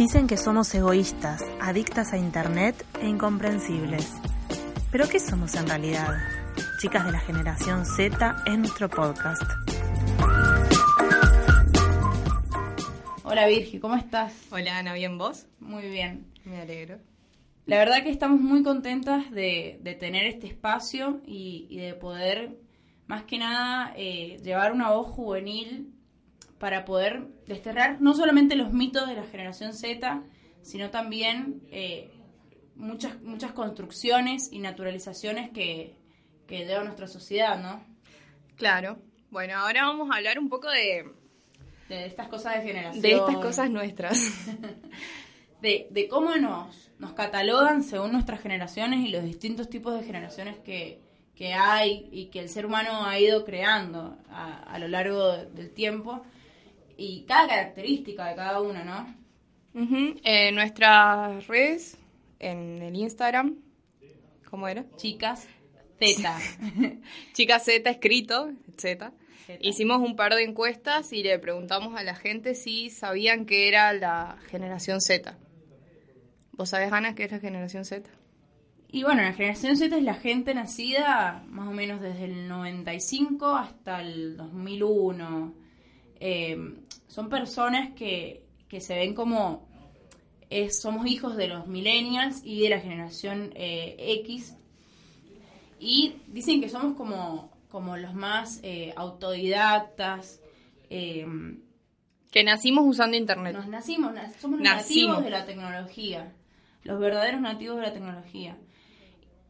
Dicen que somos egoístas, adictas a Internet e incomprensibles. ¿Pero qué somos en realidad? Chicas de la generación Z en nuestro podcast. Hola Virgi, ¿cómo estás? Hola Ana, ¿bien vos? Muy bien. Me alegro. La verdad que estamos muy contentas de, tener este espacio y, de poder, más que nada, eh, llevar una voz juvenil para poder desterrar no solamente los mitos de la generación Z, sino también eh, muchas, muchas construcciones y naturalizaciones que, que lleva nuestra sociedad, ¿no? Claro. Bueno, ahora vamos a hablar un poco de... De estas cosas de generación. De estas cosas nuestras. de, de cómo nos, nos catalogan según nuestras generaciones y los distintos tipos de generaciones que, que hay y que el ser humano ha ido creando a, a lo largo del tiempo y cada característica de cada uno, ¿no? En nuestras redes, en el Instagram, ¿cómo era? Chicas Z. Chicas Z escrito, Z. Hicimos un par de encuestas y le preguntamos a la gente si sabían que era la generación Z. ¿Vos sabés, Ana, qué es la generación Z? Y bueno, la generación Z es la gente nacida más o menos desde el 95 hasta el 2001. Eh, son personas que, se ven como somos hijos de los millennials y de la generación eh, X y dicen que somos como, como los más eh, autodidactas. que nacimos usando internet. Nos nacimos, somos nativos de la tecnología, los verdaderos nativos de la tecnología.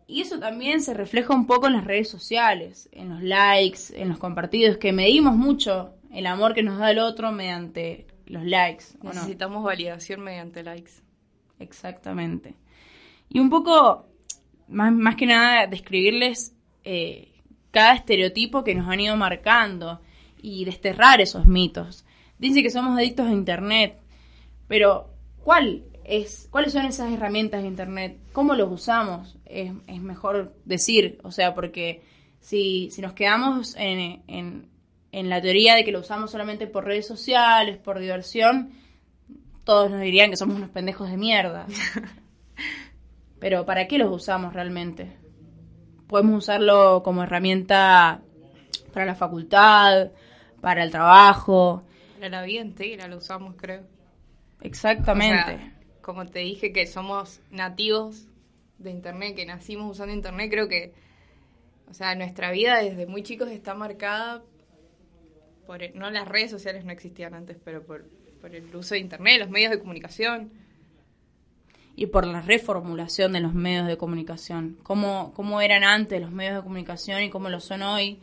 Y eso también se refleja un poco en las redes sociales, en los likes, en los compartidos, que medimos mucho el amor que nos da el otro mediante los likes. Necesitamos validación mediante likes. Exactamente. Y un poco, más, más que nada, describirles eh, cada estereotipo que nos han ido marcando y desterrar esos mitos. Dice que somos adictos a Internet, pero ¿cuál es, ¿cuáles son esas herramientas de Internet? ¿Cómo los usamos? Es, es mejor decir, o sea, porque si, si nos quedamos en, en la teoría de que lo usamos solamente por redes sociales, por diversión, todos nos dirían que somos unos pendejos de mierda. Pero ¿para qué los usamos realmente? Podemos usarlo como herramienta para la facultad, para el trabajo. Para la vida entera lo usamos, creo. Exactamente. como te dije que somos nativos de Internet, que nacimos usando Internet, creo que, o sea, nuestra vida desde muy chicos está marcada no las redes sociales no existían antes, pero por, el uso de Internet, los medios de comunicación. Y por la reformulación de los medios de comunicación. Cómo, cómo eran antes los medios de comunicación y cómo lo son hoy.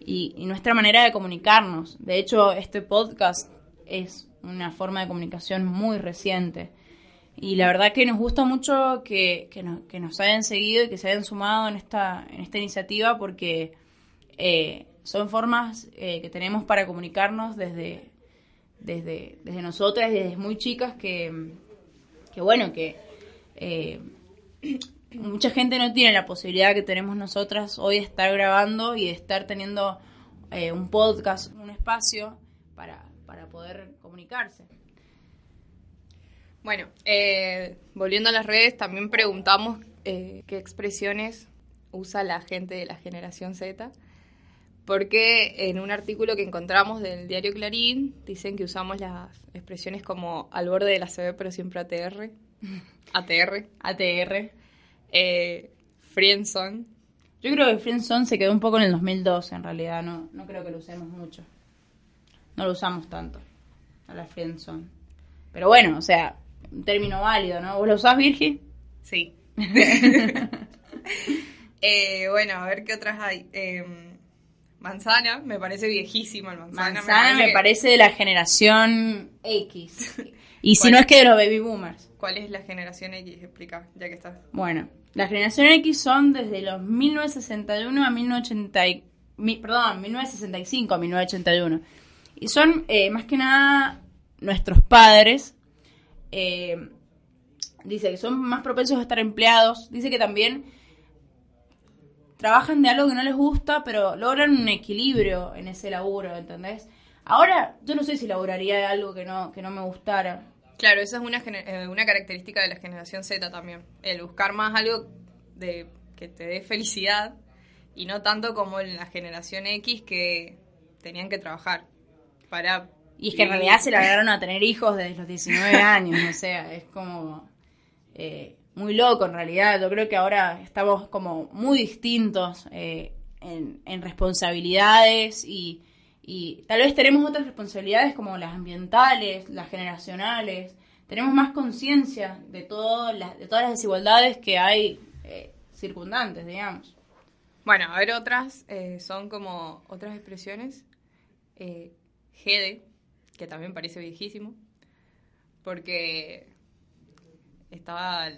Y, nuestra manera de comunicarnos. De hecho, este podcast es una forma de comunicación muy reciente. Y la verdad que nos gusta mucho que, que, nos hayan seguido y que se hayan sumado en esta, en esta iniciativa porque eh, son formas eh, que tenemos para comunicarnos desde, desde, desde nosotras, desde muy chicas, que, que bueno, que eh, mucha gente no tiene la posibilidad que tenemos nosotras hoy de estar grabando y de estar teniendo eh, un podcast, un espacio para, para poder comunicarse. Bueno, volviendo a las redes, también preguntamos qué expresiones usa la gente de la generación Z porque en un artículo que encontramos del diario Clarín dicen que usamos las expresiones como al borde de la CB pero siempre ATR, ATR, ATR, eh, Friendson. Yo creo que Friendson se quedó un poco en el 2002 en realidad, no, no creo que lo usemos mucho. No lo usamos tanto, a la Friendson. Pero bueno, o sea, un término válido, ¿no? ¿Vos lo usás, Virgi? Sí. Eh, bueno, a ver qué otras hay. Eh, Manzana, me parece viejísimo el manzana. Manzana me parece, de la generación X. Y si no es que de los baby boomers. ¿Cuál es la generación X? Explica, ya que estás. Bueno, la generación X son desde los 1961 a 1980, y- mi- perdón, 1965 a 1981. Y son eh, más que nada nuestros padres. eh, dice que son más propensos a estar empleados. Dice que también trabajan de algo que no les gusta, pero logran un equilibrio en ese laburo, ¿entendés? Ahora, yo no sé si laburaría de algo que no, que no me gustara. Claro, esa es una, eh, una característica de la generación Z también. El buscar más algo de que te dé felicidad y no tanto como en la generación X que tenían que trabajar para... Y es que en realidad se largaron a tener hijos desde los 19 años, o sea, es como eh, muy loco en realidad. Yo creo que ahora estamos como muy distintos eh, en, responsabilidades y, tal vez tenemos otras responsabilidades como las ambientales, las generacionales. Tenemos más conciencia de, de todas las desigualdades que hay eh, circundantes, digamos. Bueno, a ver otras, eh, son como otras expresiones. Gede, que también parece viejísimo, porque estaba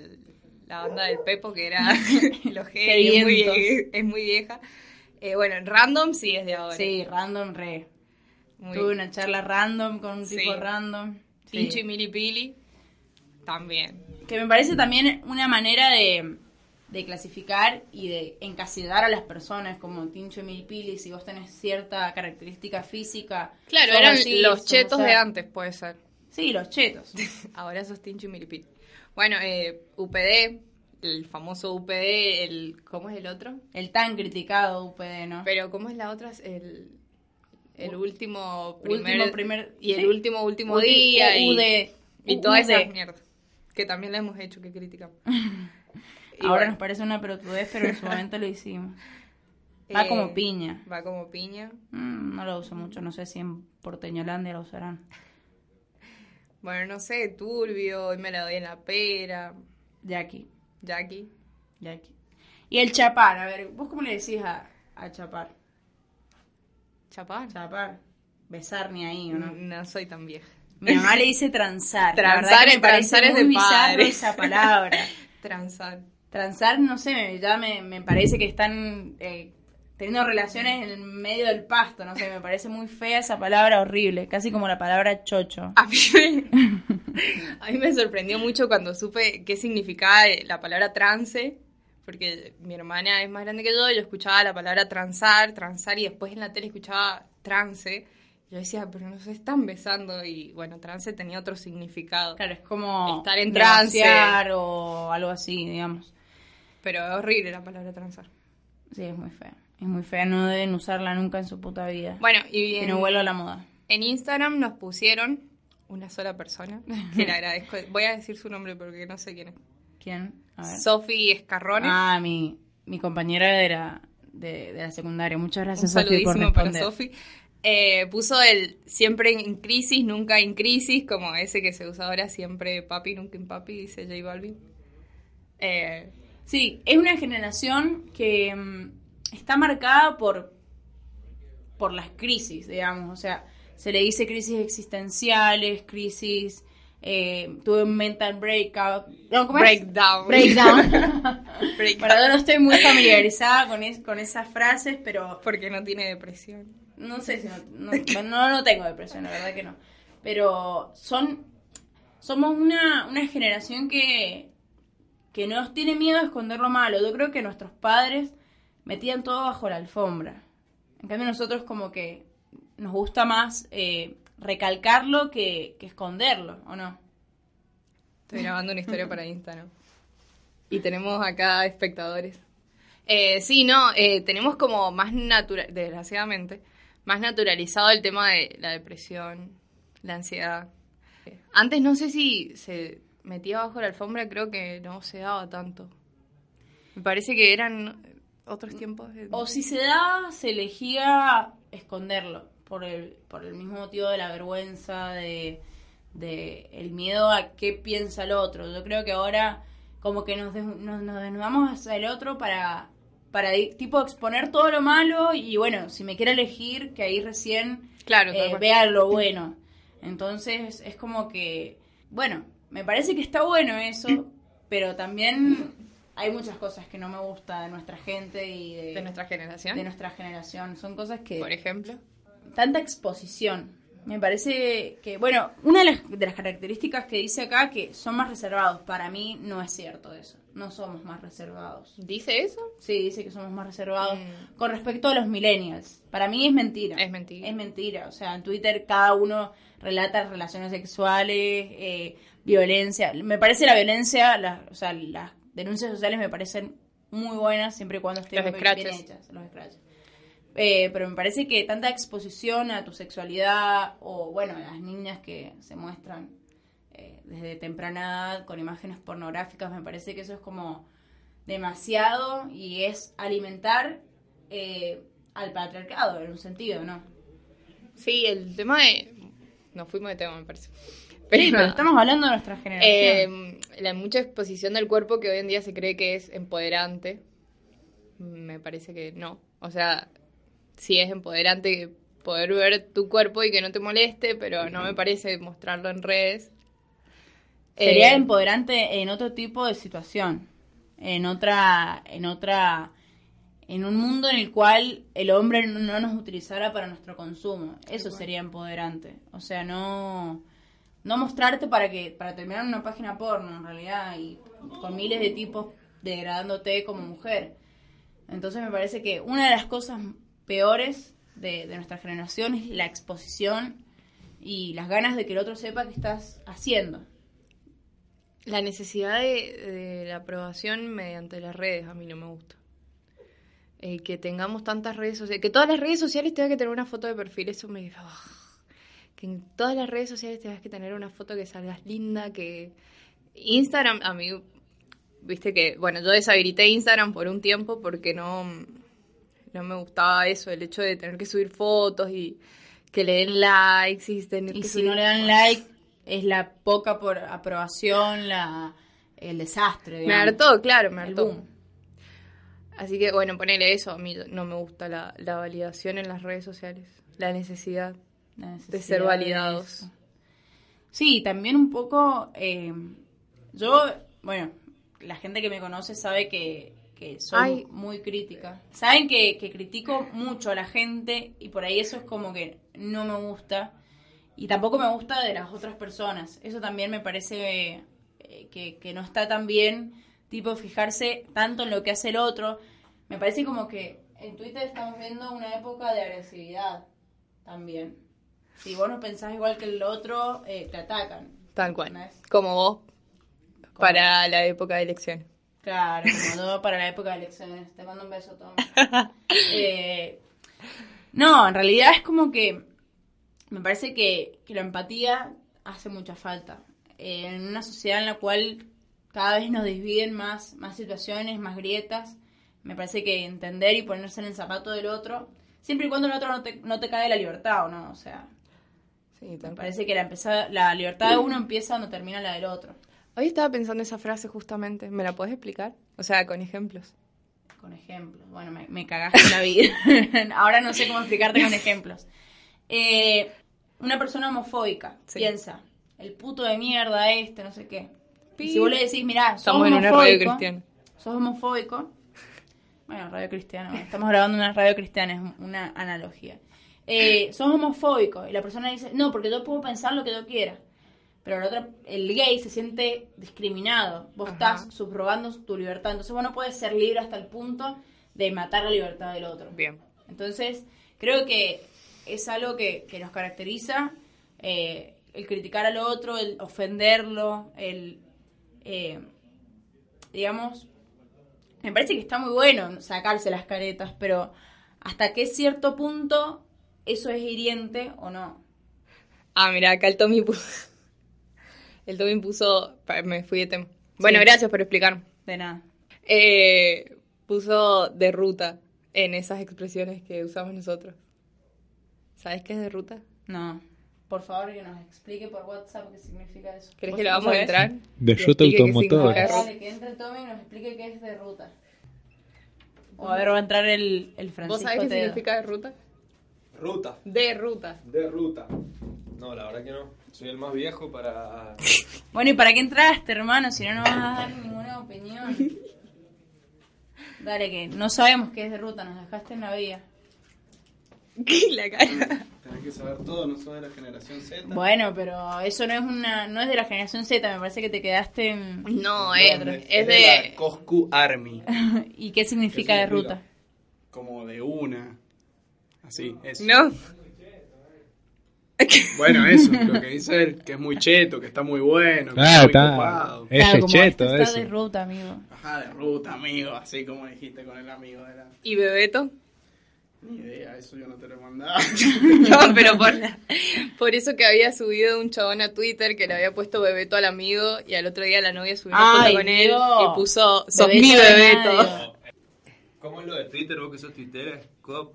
la banda del Pepo, que era los es muy, es muy vieja. Eh, bueno, en Random sí es de ahora. Sí, random re. Muy- Tuve una charla random con un tipo Sí. random. Sí. Pincho y Milipili, también. Que me parece también una manera de, de clasificar y de encasillar a las personas como Tincho y Milipili, si vos tenés cierta característica física. Claro, eran así, los chetos de antes, puede ser. Sí, los chetos. Ahora sos Tincho y Milipili. Bueno, eh, UPD, el famoso UPD, el ¿cómo es el otro? El tan criticado UPD, ¿no? Pero ¿cómo es la otra? El, el último primer, Último primer- y el sí. último último día y, UD, y toda esa UD. mierda que también la hemos hecho que criticamos. Ahora bueno, nos parece una pelotudez, pero en su momento lo hicimos. Va eh, como piña. Va como piña. Mm, no lo uso mucho, no sé si en Porteñolandia lo usarán. Bueno, no sé, turbio, hoy me la doy en la pera, Jackie. Jackie. Jackie. Y el chapar, a ver, ¿vos cómo le decís a, a chapar? Chapar. Chapar. Besar ni ahí, ¿o no? No soy tan vieja. Mi mamá le dice transar. Transar parece transar es muy de bizarro esa palabra. Transar. Transar, no sé, ya me, me parece que están eh, teniendo relaciones en el medio del pasto, no sé, me parece muy fea esa palabra horrible, casi como la palabra chocho. A mí, me, a mí me sorprendió mucho cuando supe qué significaba la palabra trance, porque mi hermana es más grande que yo, y yo escuchaba la palabra transar, transar, y después en la tele escuchaba trance. Yo decía, pero no se están besando, y bueno, trance tenía otro significado. Claro, es como Estar en trance. o algo así, digamos. Pero es horrible la palabra transar. Sí, es muy fea. Es muy fea, no deben usarla nunca en su puta vida. Bueno, y que en, no vuelva a la moda. en Instagram nos pusieron una sola persona, que le agradezco. Voy a decir su nombre porque no sé quién es. ¿Quién? A ver. Sofi Escarrone. Ah, mi, mi compañera de la, de, de la secundaria. Muchas Un gracias, por saludísimo para. Sofi. Eh, puso el siempre en crisis, nunca en crisis, como ese que se usa ahora, siempre papi, nunca en papi, dice J Balvin. Eh, Sí, es una generación que mm, está marcada por, por las crisis, digamos. O sea, se le dice crisis existenciales, crisis... Eh, tuve un mental breakout. No, ¿cómo es? breakdown. Breakdown. Breakdown. Bueno, no estoy muy familiarizada con, es- con esas frases, pero Porque no tiene depresión. no sé si no, no, no, no tengo depresión, la verdad que no. Pero son somos una, una generación que, que no tiene miedo a esconder lo malo. Yo creo que nuestros padres metían todo bajo la alfombra. En cambio nosotros como que nos gusta más eh, recalcarlo que, que esconderlo, ¿o no? Estoy grabando una historia para Instagram. Y tenemos acá espectadores. Eh, sí, no, eh, tenemos como más natural, desgraciadamente, más naturalizado el tema de la depresión, la ansiedad. Antes no sé si se metía bajo la alfombra, creo que no se daba tanto. Me parece que eran otros tiempos. de- O si se daba, se elegía esconderlo por el, por el mismo motivo de la vergüenza, de, de el miedo a qué piensa el otro. Yo creo que ahora como que nos, des- nos, nos desnudamos hacia el otro para, para tipo exponer todo lo malo y bueno, si me quiere elegir, que ahí recién Claro, eh, vea lo bueno. Entonces es como que bueno, me parece que está bueno eso, pero también hay muchas cosas que no me gusta de nuestra gente y de, de nuestra generación. de nuestra generación. Son cosas que... Por ejemplo. tanta exposición. Me parece que, bueno, una de las, de las características que dice acá que son más reservados, para mí no es cierto eso. No somos más reservados. ¿Dice eso? Sí, dice que somos más reservados Mm. con respecto a los millennials. Para mí es mentira. Es mentira. Es mentira. O sea, en Twitter cada uno relata relaciones sexuales, eh, violencia. Me parece la violencia, la- o sea, las denuncias sociales me parecen muy buenas siempre y cuando estén bien hechas. Los scratches. Eh, pero me parece que tanta exposición a tu sexualidad o, bueno, a las niñas que se muestran eh, desde temprana edad con imágenes pornográficas, me parece que eso es como demasiado y es alimentar eh, al patriarcado en un sentido, ¿no? Sí, el tema de... Nos fuimos de tema, me parece. Pero estamos hablando de nuestra generación. Eh, la mucha exposición del cuerpo que hoy en día se cree que es empoderante, me parece que no. O sea, sí es empoderante poder ver tu cuerpo y que no te moleste, pero no me parece mostrarlo en redes. Sería Eh, empoderante en otro tipo de situación, en otra, en otra, en un mundo en el cual el hombre no no nos utilizara para nuestro consumo. Eso sería empoderante. O sea, no, no mostrarte para que, para terminar una página porno en realidad y con miles de tipos degradándote como mujer. Entonces me parece que una de las cosas peores de, nuestra generación es la exposición y las ganas de que el otro sepa qué estás haciendo. La necesidad de, la aprobación mediante las redes a mí no me gusta. Eh, que tengamos tantas redes sociales, que todas las redes sociales tengan que tener una foto de perfil, eso me... ah. Que en todas las redes sociales tengas que tener una foto que salgas linda, que... Instagram, a mí, viste que, bueno, yo deshabilité Instagram por un tiempo porque no, no me gustaba eso, el hecho de tener que subir fotos y que le den likes y tener Y que si subir no le dan like, es la poca por aprobación, la, el desastre. Me digamos. hartó, claro, me El hartó. boom. Así que, bueno, ponele eso. A mí no me gusta la, la validación en las redes sociales. La necesidad. De ser validados. Sí, también un poco. eh, yo, bueno, la gente que me conoce sabe que, que soy Ay. muy crítica. Saben que, que critico mucho a la gente y por ahí eso es como que no me gusta. Y tampoco me gusta de las otras personas. Eso también me parece eh, que, que no está tan bien, tipo fijarse tanto en lo que hace el otro. Me parece como que en Twitter estamos viendo una época de agresividad también. Si vos no pensás igual que el otro, eh, te atacan. Tal cual. Como vos para la época de elecciones. Claro, como todo para la época de elecciones. Te mando un beso, Tom. Eh, no, en realidad es como que me parece que, que la empatía hace mucha falta. Eh, en una sociedad en la cual cada vez nos dividen más, más situaciones, más grietas, me parece que entender y ponerse en el zapato del otro, siempre y cuando el otro no te, no te cae la libertad, ¿o no? O sea, Sí, me parece que la, la libertad de uno empieza donde termina la del otro. Hoy estaba pensando esa frase justamente. ¿Me la podés explicar? O sea, con ejemplos. Con ejemplos. Bueno, me, me cagaste la vida. Ahora no sé cómo explicarte con ejemplos. Eh, una persona homofóbica Sí. piensa, el puto de mierda este, no sé qué. Y si vos le decís, mirá, sos Estamos en una radio cristiana. sos homofóbico. Bueno, radio cristiana, estamos grabando una radio cristiana, es una analogía. Eh, sos homofóbico y la persona dice, no, porque yo puedo pensar lo que yo quiera. Pero la otra, el gay se siente discriminado. Vos Ajá. estás subrogando tu libertad. Entonces vos no puedes ser libre hasta el punto de matar la libertad del otro. Bien. Entonces, creo que es algo que, que nos caracteriza, eh, el criticar al otro, el ofenderlo, el, eh, digamos, me parece que está muy bueno sacarse las caretas, pero hasta qué cierto punto eso es hiriente o no. Ah, mira, acá el Tommy puso... El Tommy puso... Me fui de tema. Bueno, Sí. gracias por explicar. De nada. Eh, puso de ruta en esas expresiones que usamos nosotros. ¿Sabes qué es de ruta? No. Por favor, que nos explique por WhatsApp qué significa eso. ¿Crees ¿Vos- que le vos vamos a entrar? De ruta automotor. Dale, que entre Tommy y nos explique qué es de ruta. O a ver, va a entrar el, el Francisco ¿Vos sabés qué significa de ruta? Ruta. De ruta. De ruta. No, la verdad que no. Soy el más viejo para... Bueno, ¿y para qué entraste, hermano? Si no, no vas a dar ninguna opinión. Dale, que no sabemos qué es de ruta, nos dejaste en la vía. ¿Qué la cara? Tenés que saber todo, no sos de la generación Z. Bueno, pero eso no es una no es de la generación Z, me parece que te quedaste en... No, es, es de... Coscu Army. ¿Y qué significa ¿Qué de significa? ruta? Como de una. Así, eso. No. Bueno, eso, lo que dice él, que es muy cheto, que está muy bueno, que Ah, está muy está. copado. Ese Claro, como cheto, este está eso. de ruta, amigo. Ajá, de ruta, amigo, así como dijiste con el amigo de la... ¿Y Bebeto? Ni idea, eso yo no te lo he mandado. No, pero por, la- por eso que había subido un chabón a Twitter que le había puesto Bebeto al amigo y al otro día la novia subió una foto con él Dios. y puso, sos Bebeto mi Bebeto. ¿Cómo es lo de Twitter? ¿Vos que sos Twitter? ¿Scop?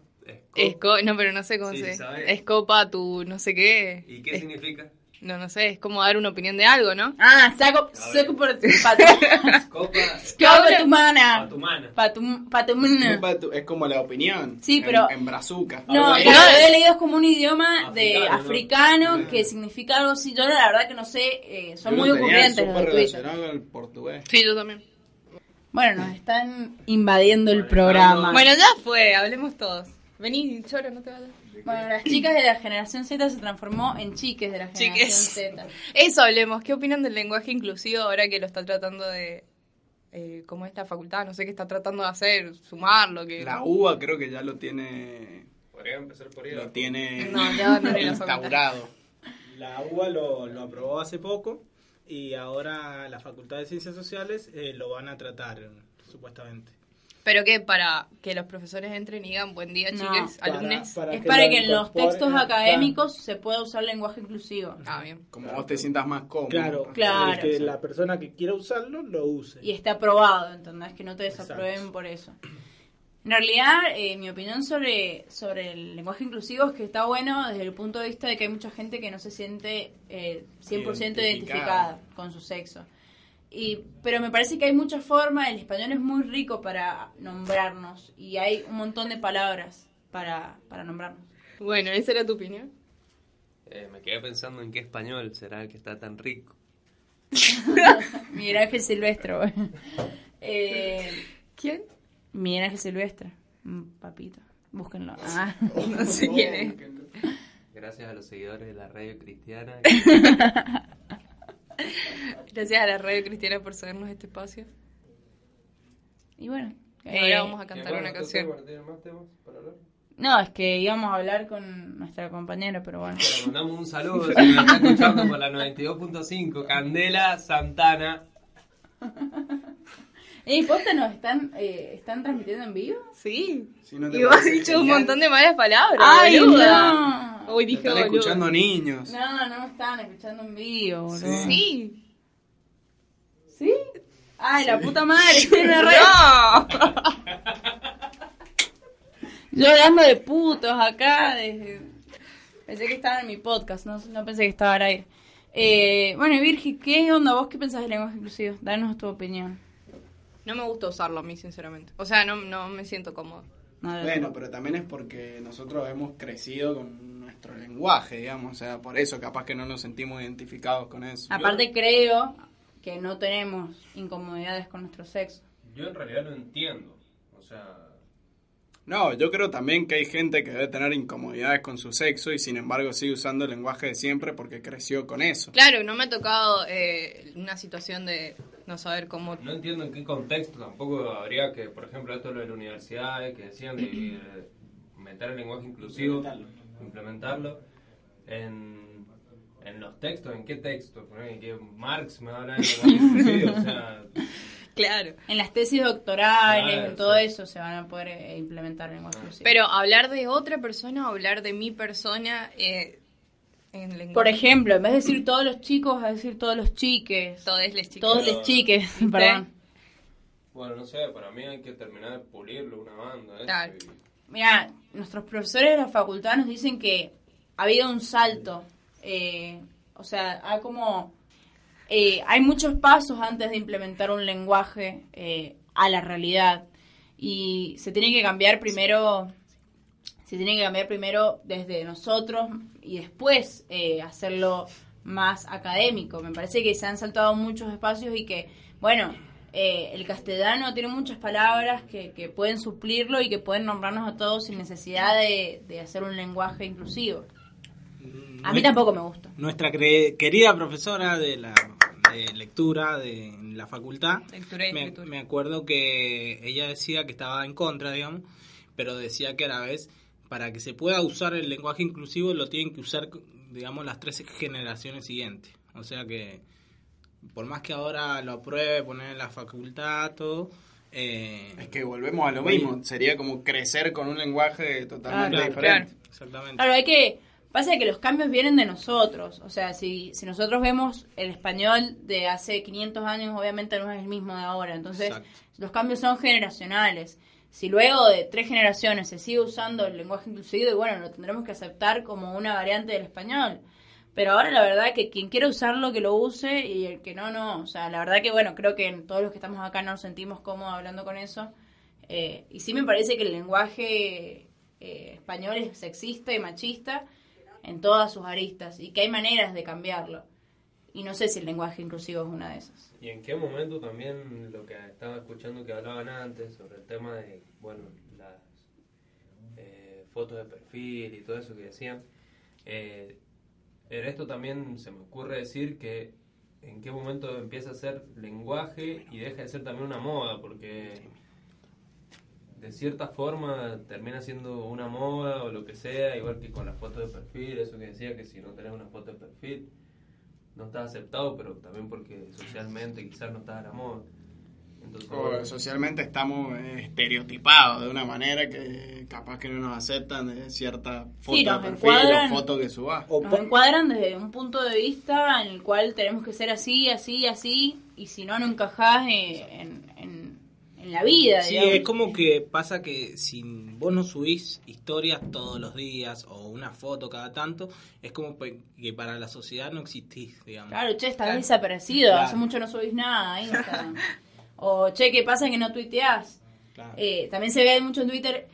Esco- no, pero no sé cómo Sí, se. Escopa tu no sé qué. ¿Y qué Es- significa? no, no sé, es como dar una opinión de algo, ¿no? Ah, saco, saco por tu pato. Copa... Saco tu mana. Pa tu, pa tu mana. Es como la opinión. Sí, en- pero- En, brazuca. No, Ahora, yo había leído es como un idioma de Africano, ¿no? africano que significa algo así. Yo la verdad que no sé, eh, son Yo muy ocurrentes los súper de Twitter. el portugués. Sí, yo también. Bueno, nos están invadiendo el programa. Bueno, ya fue, hablemos todos. Vení, choro, no te vayas. Bueno, las chicas de la generación Z se transformó en chiques de la generación Chiques. Z. Eso hablemos. ¿Qué opinan del lenguaje inclusivo ahora que lo está tratando de... Eh, ¿Cómo es la facultad? No sé qué está tratando de hacer, sumarlo, que... La UBA creo que ya lo tiene... Podría empezar por ahí. Lo tiene No, ya no le la instaurado. La UBA lo, lo aprobó hace poco y ahora la Facultad de Ciencias Sociales eh, lo van a tratar, supuestamente. ¿Pero qué? ¿Para que los profesores entren y digan buen día, No. alumnes? para Es que para que en los textos académicos se pueda usar lenguaje inclusivo. Ah, bien. Como vos te sientas más cómodo. Claro, Claro. el que la persona que quiera usarlo lo use. Y esté aprobado, ¿entendés? Que no te Exacto. desaprueben por eso. En realidad, eh, mi opinión sobre, sobre el lenguaje inclusivo es que está bueno desde el punto de vista de que hay mucha gente que no se siente eh, 100% identificada. Identificada. con su sexo. Y, pero me parece que hay muchas formas, el español es muy rico para nombrarnos y hay un montón de palabras para, para nombrarnos. Bueno, ¿esa era tu opinión? Eh, me quedé pensando en qué español será el que está tan rico. Miguel Ángel Silvestre. eh, ¿Quién? Miguel Ángel Silvestre. Mm, Papito. Búsquenlo. Ah. No sé quién es. Gracias a los seguidores de la radio cristiana. Gracias a la radio cristiana por cedernos este espacio. Y bueno. Y eh, ahora vamos a cantar bueno, una canción. bueno, ¿tienen más temas para hablar? No, es que íbamos a hablar con nuestra compañera, pero bueno. Le mandamos un saludo si nos está escuchando por la 92.5, Candela Santana. Ey, posta, nos están, eh, están transmitiendo en vivo. Sí. Si no te Y vos has dicho un montón de malas palabras. ¡Ay, boluda. no! Hoy dije están boluda. escuchando niños. No, no me estaban escuchando en vivo, boludo. Sí. ¿Sí? ¡Ay, la puta madre! red. ¡No! Yo hablando de putos acá, desde... pensé que estaban en mi podcast, no, no pensé que estaba aire. Eh, bueno, y Virgi, ¿qué onda vos? ¿Qué pensás del lenguaje inclusivo? Danos tu opinión. No me gusta usarlo a mí, sinceramente. O sea, no, no me siento cómodo. No, Bueno, pero también es porque nosotros hemos crecido con nuestro lenguaje, digamos. O sea, por eso capaz que no nos sentimos identificados con eso. Aparte creo que no tenemos incomodidades con nuestro sexo. Yo en realidad lo entiendo. O sea, No, yo creo también que hay gente que debe tener incomodidades con su sexo y sin embargo sigue usando el lenguaje de siempre porque creció con eso. Claro, no me ha tocado eh, una situación de no saber cómo... no entiendo en qué contexto tampoco habría que, por ejemplo, esto de las universidades que decían de eh, meter el lenguaje inclusivo, implementarlo, en, en los textos, ¿en qué texto? ¿En qué Marx me habla de lenguaje inclusivo? O sea, Claro. En las tesis doctorales, Claro, en todo sí. eso se van a poder eh, implementar el lenguaje inclusivo. Pero hablar de otra persona o hablar de mi persona eh, en lenguaje... Por ejemplo, en vez de decir todos los chicos, a decir todos los chiques. Todos les chicos. Todos los chiques, perdón. bueno, no sé, para mí hay que terminar de pulirlo una banda. Claro. y- Mira, nuestros profesores de la facultad nos dicen que ha habido un salto. eh, o sea, ha como. eh, hay muchos pasos antes de implementar un lenguaje eh, a la realidad. Y se tiene que cambiar primero se tiene que cambiar primero desde nosotros y después eh, hacerlo más académico. Me parece que se han saltado muchos espacios y que, bueno, eh, el castellano tiene muchas palabras que, que, pueden suplirlo y que pueden nombrarnos a todos sin necesidad de, de hacer un lenguaje inclusivo. A mí tampoco me gusta. Nuestra querida profesora de la de lectura de la facultad, me, me, acuerdo que ella decía que estaba en contra, digamos, pero decía que a la vez, para que se pueda usar el lenguaje inclusivo, lo tienen que usar, digamos, las tres generaciones siguientes. O sea que, por más que ahora lo apruebe, poner en la facultad, todo... Eh, es que volvemos a lo mismo, sería como crecer con un lenguaje totalmente diferente. Exactamente. Claro, hay que Pasa que los cambios vienen de nosotros. O sea, si, si nosotros vemos el español de hace 500 años, obviamente no es el mismo de ahora. Entonces, los cambios son generacionales. Si luego de tres generaciones se sigue usando el lenguaje inclusivo, y bueno, lo tendremos que aceptar como una variante del español. Pero ahora la verdad que quien quiera usarlo, que lo use, y el que no, no. O sea, la verdad que bueno, creo que todos los que estamos acá nos sentimos cómodos hablando con eso. Eh, y sí me parece que el lenguaje eh, español es sexista y machista en todas sus aristas y que hay maneras de cambiarlo. Y no sé si el lenguaje inclusivo es una de esas. ¿Y en qué momento también lo que estaba escuchando que hablaban antes sobre el tema de, bueno, las eh, fotos de perfil y todo eso que decían? Eh, en esto también se me ocurre decir que en qué momento empieza a ser lenguaje y deja de ser también una moda, porque de cierta forma termina siendo una moda o lo que sea, igual que con la foto de perfil, eso que decía que si no tenés una foto de perfil no estás aceptado, pero también porque socialmente quizás no estás a la moda. Entonces, socialmente estamos estereotipados de una manera que capaz que no nos aceptan de cierta foto de perfil o foto que subas. Nos encuadran desde un punto de vista en el cual tenemos que ser así, así, así, y si no, no encajás en en la vida. Sí, es como que pasa que si vos no subís historias todos los días o una foto cada tanto, es como que para la sociedad no existís, digamos. Claro, che, estás desaparecido, hace mucho no subís nada o, che, ¿qué pasa que no tuiteás? Eh, también se ve mucho en Twitter,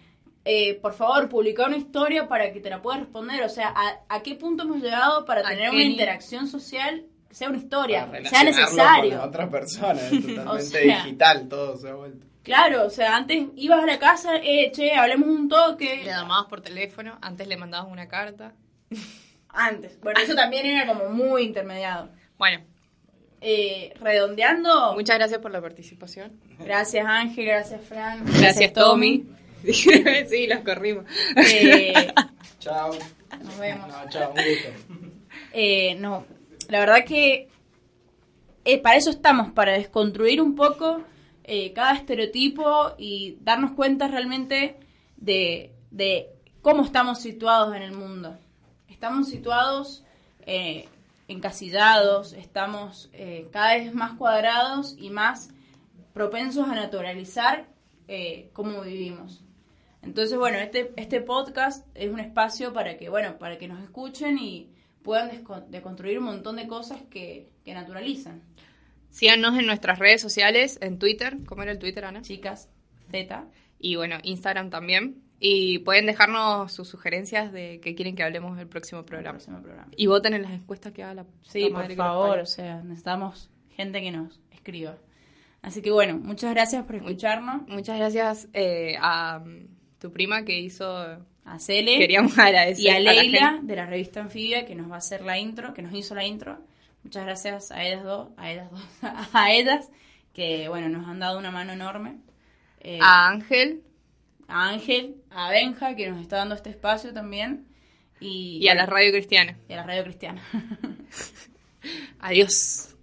eh, por favor, publica una historia para que te la pueda responder. O sea, ¿a, qué punto hemos llegado para tener una interacción social sea una historia, sea necesario. Con otra persona, totalmente digital, todo se ha vuelto. Claro, o sea, antes ibas a la casa, eh, che, hablemos un toque. Le llamabas por teléfono, antes le mandabas una carta. Antes, bueno, eso también era como muy intermediado. Bueno. Eh, redondeando. Muchas gracias por la participación. Gracias Ángel, gracias Fran. Gracias, Tommy. sí, los corrimos. Eh, chao. Nos vemos. No, chao, un gusto. Eh, no, la verdad que eh, para eso estamos, para desconstruir un poco eh, cada estereotipo y darnos cuenta realmente de, de, cómo estamos situados en el mundo. Estamos situados eh, encasillados, estamos eh, cada vez más cuadrados y más propensos a naturalizar cómo vivimos. Entonces, bueno, este, este podcast es un espacio para que, bueno, para que nos escuchen y puedan deconstruir un montón de cosas que, que naturalizan. Síganos en nuestras redes sociales, en Twitter. ¿Cómo era el Twitter, Ana? Chicas Z. Y bueno, Instagram también. Y pueden dejarnos sus sugerencias de qué quieren que hablemos del próximo programa. Y voten en las encuestas que haga la Sí, por favor, o sea, necesitamos gente que nos escriba. Así que bueno, muchas gracias por escucharnos. Muchas gracias eh, a mm, tu prima que hizo a Cele queríamos agradecer y a Leila de la revista Anfibia que nos va a hacer la intro, que nos hizo la intro. Muchas gracias a ellas dos, a ellas dos, a ellas, que bueno, nos han dado una mano enorme. Eh, a Ángel. A Ángel, a Benja, que nos está dando este espacio también. Y, y a la radio cristiana. Y a la radio cristiana. Adiós.